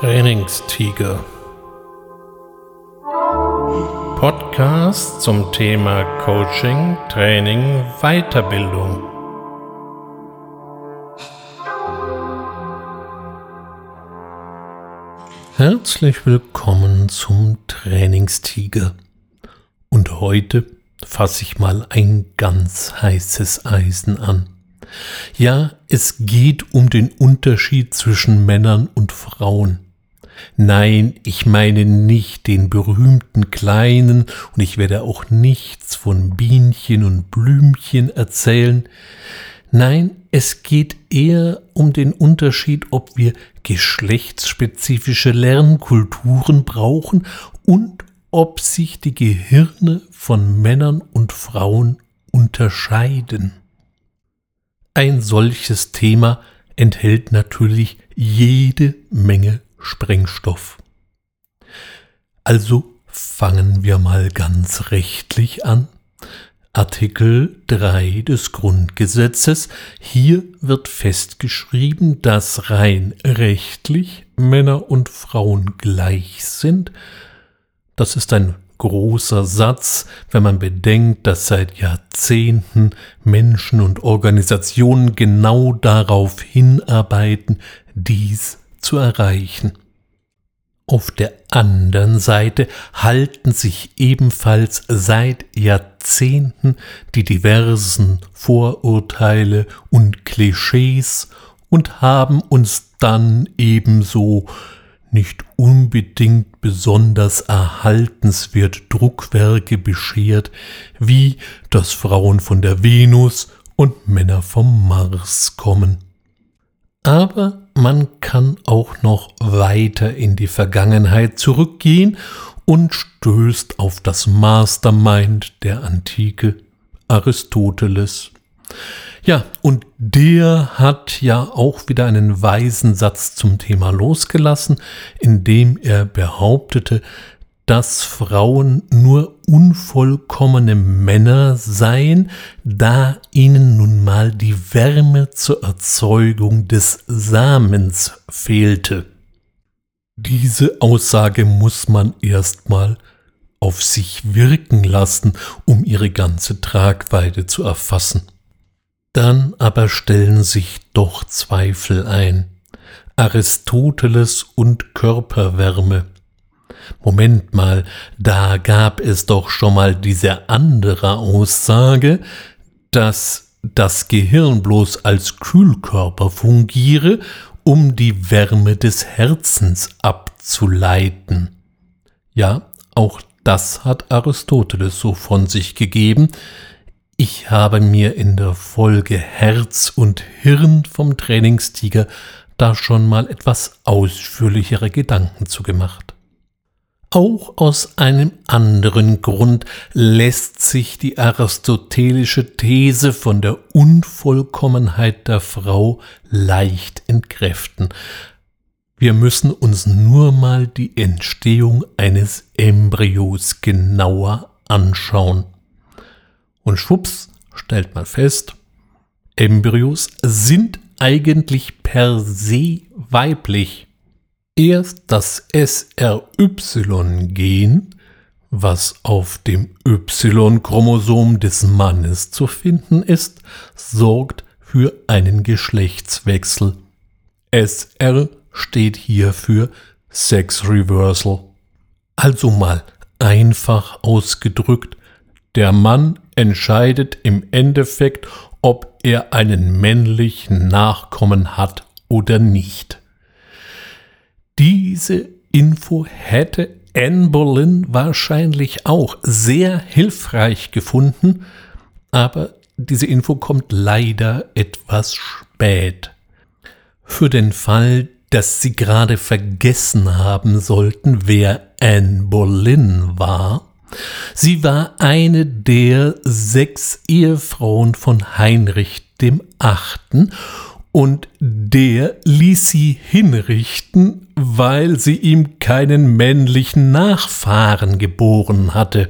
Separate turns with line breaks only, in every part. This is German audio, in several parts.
Trainingstiger. Podcast zum Thema Coaching, Training, Weiterbildung. Herzlich willkommen zum Trainingstiger. Und heute fasse ich mal ein ganz heißes Eisen an. Ja, es geht um den Unterschied zwischen Männern und Frauen. Nein, ich meine nicht den berühmten Kleinen und ich werde auch nichts von Bienchen und Blümchen erzählen. Nein, es geht eher um den Unterschied, ob wir geschlechtsspezifische Lernkulturen brauchen und ob sich die Gehirne von Männern und Frauen unterscheiden. Ein solches Thema enthält natürlich jede Menge Sprengstoff. Also fangen wir mal ganz rechtlich an. Artikel 3 des Grundgesetzes. Hier wird festgeschrieben, dass rein rechtlich Männer und Frauen gleich sind. Das ist ein großer Satz, wenn man bedenkt, dass seit Jahrzehnten Menschen und Organisationen genau darauf hinarbeiten, dies zu erreichen. Auf der anderen Seite halten sich ebenfalls seit Jahrzehnten die diversen Vorurteile und Klischees und haben uns dann ebenso nicht unbedingt besonders erhaltenswert Druckwerke beschert, wie dass Frauen von der Venus und Männer vom Mars kommen. Aber man kann auch noch weiter in die Vergangenheit zurückgehen und stößt auf das Mastermind der Antike Aristoteles. Ja, und der hat ja auch wieder einen weisen Satz zum Thema losgelassen, indem er behauptete, dass Frauen nur unvollkommene Männer seien, da ihnen nun mal die Wärme zur Erzeugung des Samens fehlte. Diese Aussage muss man erstmal auf sich wirken lassen, um ihre ganze Tragweite zu erfassen. Dann aber stellen sich doch Zweifel ein. Aristoteles und Körperwärme. Moment mal, da gab es doch schon mal diese andere Aussage, dass das Gehirn bloß als Kühlkörper fungiere, um die Wärme des Herzens abzuleiten. Ja, auch das hat Aristoteles so von sich gegeben, ich habe mir in der Folge Herz und Hirn vom Trainingstiger da schon mal etwas ausführlichere Gedanken zu gemacht. Auch aus einem anderen Grund lässt sich die aristotelische These von der Unvollkommenheit der Frau leicht entkräften. Wir müssen uns nur mal die Entstehung eines Embryos genauer anschauen. Und schwupps stellt man fest, Embryos sind eigentlich per se weiblich. Erst das SRY-Gen, was auf dem Y-Chromosom des Mannes zu finden ist, sorgt für einen Geschlechtswechsel. SR steht hier für Sex Reversal. Also mal einfach ausgedrückt, der Mann entscheidet im Endeffekt, ob er einen männlichen Nachkommen hat oder nicht. Diese Info hätte Anne Boleyn wahrscheinlich auch sehr hilfreich gefunden, aber diese Info kommt leider etwas spät. Für den Fall, dass Sie gerade vergessen haben sollten, wer Anne Boleyn war, Sie war eine der sechs Ehefrauen von Heinrich dem Achten und der ließ sie hinrichten, weil sie ihm keinen männlichen Nachfahren geboren hatte.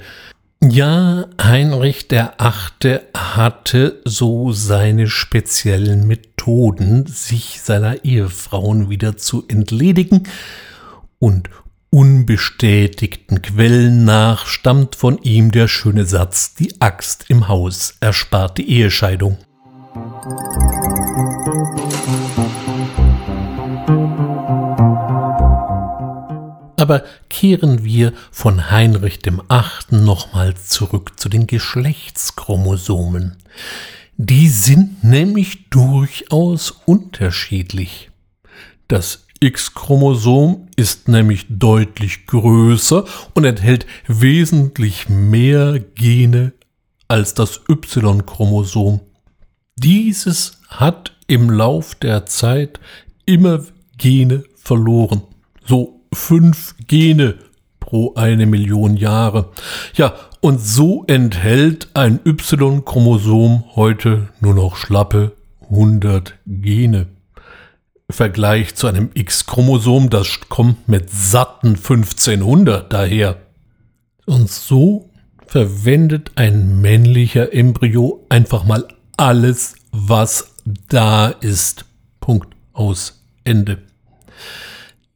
Ja, Heinrich der Achte hatte so seine speziellen Methoden, sich seiner Ehefrauen wieder zu entledigen, und unbestätigten Quellen nach stammt von ihm der schöne Satz, die Axt im Haus erspart die Ehescheidung. Aber kehren wir von Heinrich dem Achten nochmals zurück zu den Geschlechtschromosomen. Die sind nämlich durchaus unterschiedlich. Das X-Chromosom ist nämlich deutlich größer und enthält wesentlich mehr Gene als das Y-Chromosom. Dieses hat im Lauf der Zeit immer Gene verloren. So fünf Gene pro eine Million Jahre. Ja, und so enthält ein Y-Chromosom heute nur noch schlappe 100 Gene. Vergleich zu einem X-Chromosom, das kommt mit satten 1500 daher. Und so verwendet ein männlicher Embryo einfach mal alles, was da ist. Punkt aus Ende.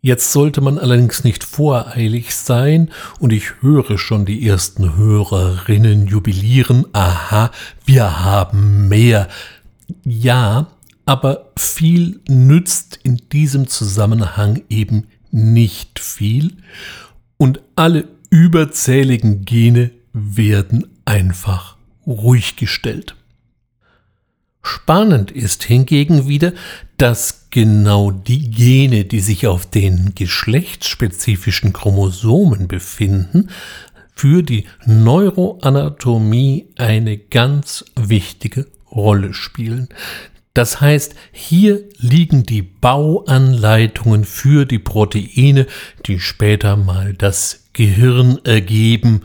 Jetzt sollte man allerdings nicht voreilig sein, und ich höre schon die ersten Hörerinnen jubilieren, aha, wir haben mehr. Ja, aber viel nützt in diesem Zusammenhang eben nicht viel, und alle überzähligen Gene werden einfach ruhig gestellt. Spannend ist hingegen wieder, dass genau die Gene, die sich auf den geschlechtsspezifischen Chromosomen befinden, für die Neuroanatomie eine ganz wichtige Rolle spielen. Das heißt, hier liegen die Bauanleitungen für die Proteine, die später mal das Gehirn ergeben,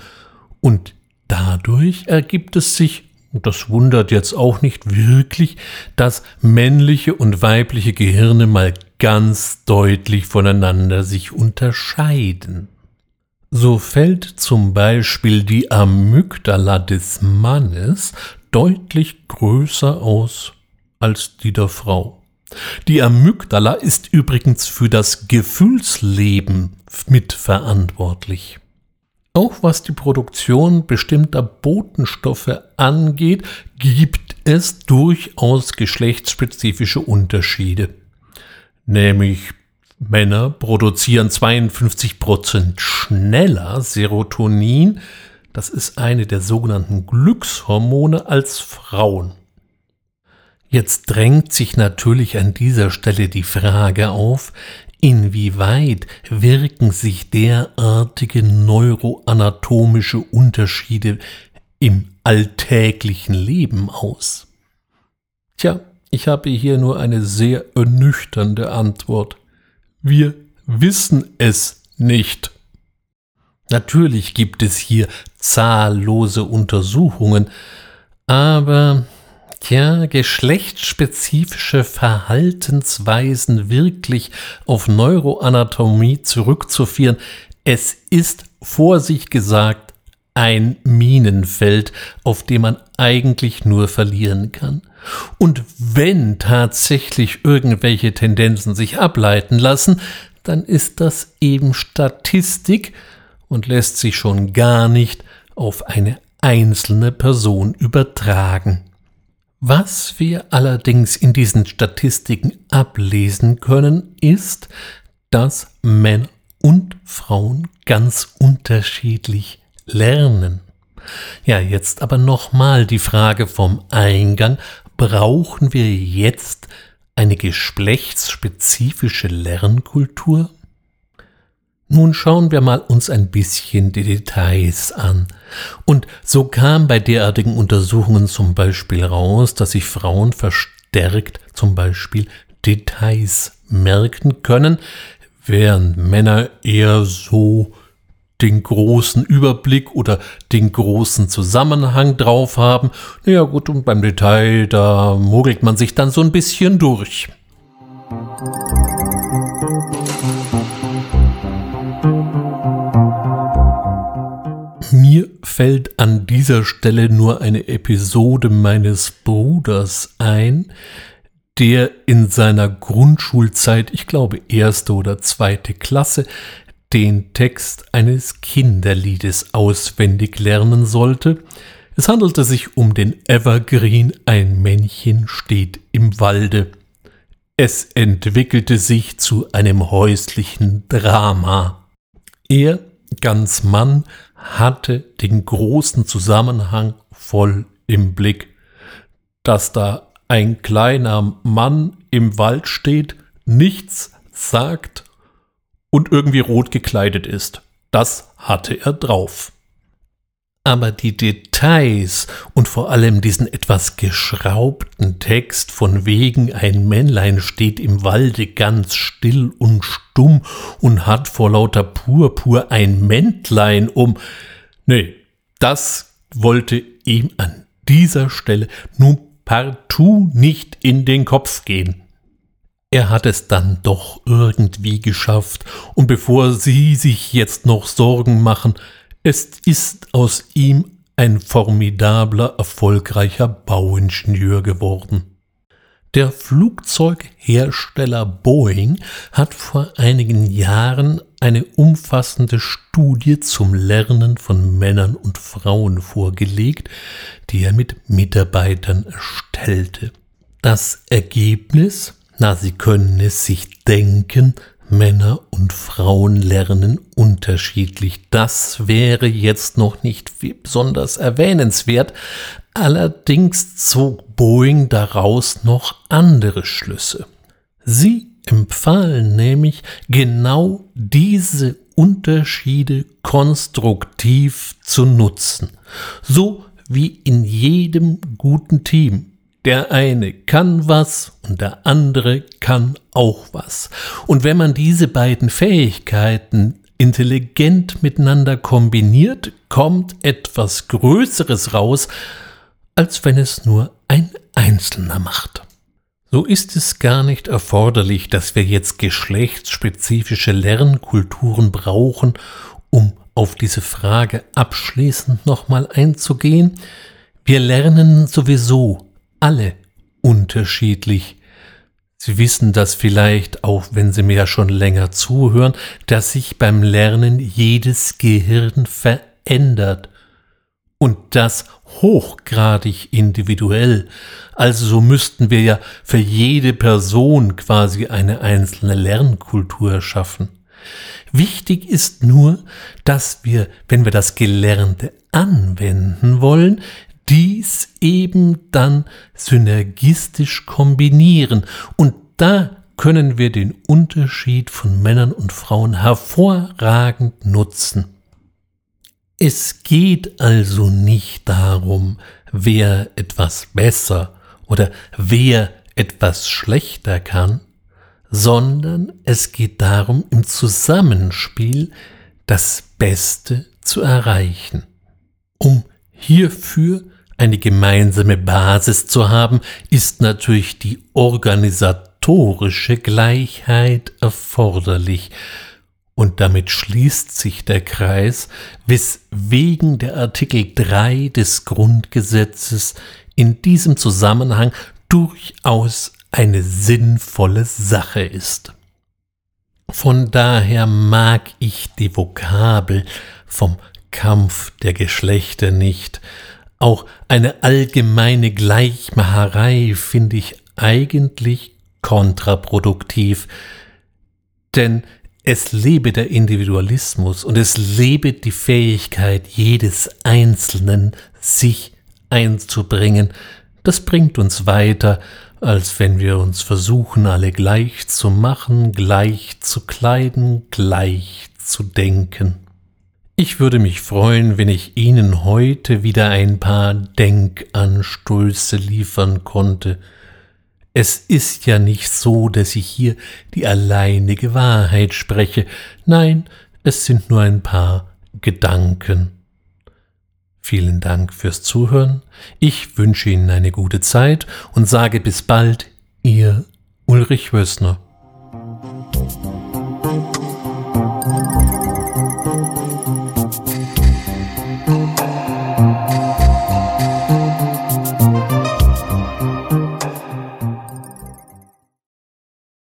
und dadurch ergibt es sich das wundert jetzt auch nicht wirklich, dass männliche und weibliche Gehirne mal ganz deutlich voneinander sich unterscheiden. So fällt zum Beispiel die Amygdala des Mannes deutlich größer aus als die der Frau. Die Amygdala ist übrigens für das Gefühlsleben mitverantwortlich. Auch was die Produktion bestimmter Botenstoffe angeht, gibt es durchaus geschlechtsspezifische Unterschiede. Nämlich Männer produzieren 52% schneller Serotonin, das ist eine der sogenannten Glückshormone, als Frauen. Jetzt drängt sich natürlich an dieser Stelle die Frage auf, Inwieweit wirken sich derartige neuroanatomische Unterschiede im alltäglichen Leben aus? Tja, ich habe hier nur eine sehr ernüchternde Antwort. Wir wissen es nicht. Natürlich gibt es hier zahllose Untersuchungen, aber Tja, geschlechtsspezifische Verhaltensweisen wirklich auf Neuroanatomie zurückzuführen, es ist vor sich gesagt ein Minenfeld, auf dem man eigentlich nur verlieren kann. Und wenn tatsächlich irgendwelche Tendenzen sich ableiten lassen, dann ist das eben Statistik und lässt sich schon gar nicht auf eine einzelne Person übertragen. Was wir allerdings in diesen Statistiken ablesen können, ist, dass Männer und Frauen ganz unterschiedlich lernen. Ja, jetzt aber nochmal die Frage vom Eingang. Brauchen wir jetzt eine geschlechtsspezifische Lernkultur? Nun schauen wir mal uns ein bisschen die Details an. Und so kam bei derartigen Untersuchungen zum Beispiel raus, dass sich Frauen verstärkt zum Beispiel Details merken können, während Männer eher so den großen Überblick oder den großen Zusammenhang drauf haben. Naja gut, und beim Detail, da mogelt man sich dann so ein bisschen durch. Mir fällt an dieser Stelle nur eine Episode meines Bruders ein, der in seiner Grundschulzeit, ich glaube erste oder zweite Klasse, den Text eines Kinderliedes auswendig lernen sollte. Es handelte sich um den Evergreen Ein Männchen steht im Walde. Es entwickelte sich zu einem häuslichen Drama. Er, ganz Mann, hatte den großen Zusammenhang voll im Blick. Dass da ein kleiner Mann im Wald steht, nichts sagt und irgendwie rot gekleidet ist. Das hatte er drauf. Aber die Details und vor allem diesen etwas geschraubten Text von wegen ein Männlein steht im Walde ganz still und stumm und hat vor lauter Purpur ein Mäntlein um. Nee, das wollte ihm an dieser Stelle nun partout nicht in den Kopf gehen. Er hat es dann doch irgendwie geschafft, und bevor Sie sich jetzt noch Sorgen machen, es ist aus ihm ein formidabler, erfolgreicher Bauingenieur geworden. Der Flugzeughersteller Boeing hat vor einigen Jahren eine umfassende Studie zum Lernen von Männern und Frauen vorgelegt, die er mit Mitarbeitern erstellte. Das Ergebnis na, Sie können es sich denken, Männer und Frauen lernen unterschiedlich. Das wäre jetzt noch nicht besonders erwähnenswert. Allerdings zog Boeing daraus noch andere Schlüsse. Sie empfahlen nämlich genau diese Unterschiede konstruktiv zu nutzen. So wie in jedem guten Team. Der eine kann was und der andere kann auch was. Und wenn man diese beiden Fähigkeiten intelligent miteinander kombiniert, kommt etwas Größeres raus, als wenn es nur ein Einzelner macht. So ist es gar nicht erforderlich, dass wir jetzt geschlechtsspezifische Lernkulturen brauchen, um auf diese Frage abschließend nochmal einzugehen. Wir lernen sowieso alle unterschiedlich. Sie wissen das vielleicht, auch wenn Sie mir ja schon länger zuhören, dass sich beim Lernen jedes Gehirn verändert. Und das hochgradig individuell. Also so müssten wir ja für jede Person quasi eine einzelne Lernkultur schaffen. Wichtig ist nur, dass wir, wenn wir das Gelernte anwenden wollen, dies eben dann synergistisch kombinieren. Und da können wir den Unterschied von Männern und Frauen hervorragend nutzen. Es geht also nicht darum, wer etwas besser oder wer etwas schlechter kann, sondern es geht darum, im Zusammenspiel das Beste zu erreichen. Um hierfür eine gemeinsame Basis zu haben, ist natürlich die organisatorische Gleichheit erforderlich. Und damit schließt sich der Kreis, weswegen der Artikel 3 des Grundgesetzes in diesem Zusammenhang durchaus eine sinnvolle Sache ist. Von daher mag ich die Vokabel vom Kampf der Geschlechter nicht, auch eine allgemeine Gleichmacherei finde ich eigentlich kontraproduktiv, denn es lebe der Individualismus und es lebe die Fähigkeit jedes Einzelnen, sich einzubringen. Das bringt uns weiter, als wenn wir uns versuchen, alle gleich zu machen, gleich zu kleiden, gleich zu denken. Ich würde mich freuen, wenn ich Ihnen heute wieder ein paar Denkanstöße liefern konnte. Es ist ja nicht so, dass ich hier die alleinige Wahrheit spreche, nein, es sind nur ein paar Gedanken. Vielen Dank fürs Zuhören, ich wünsche Ihnen eine gute Zeit und sage bis bald, Ihr Ulrich Wössner.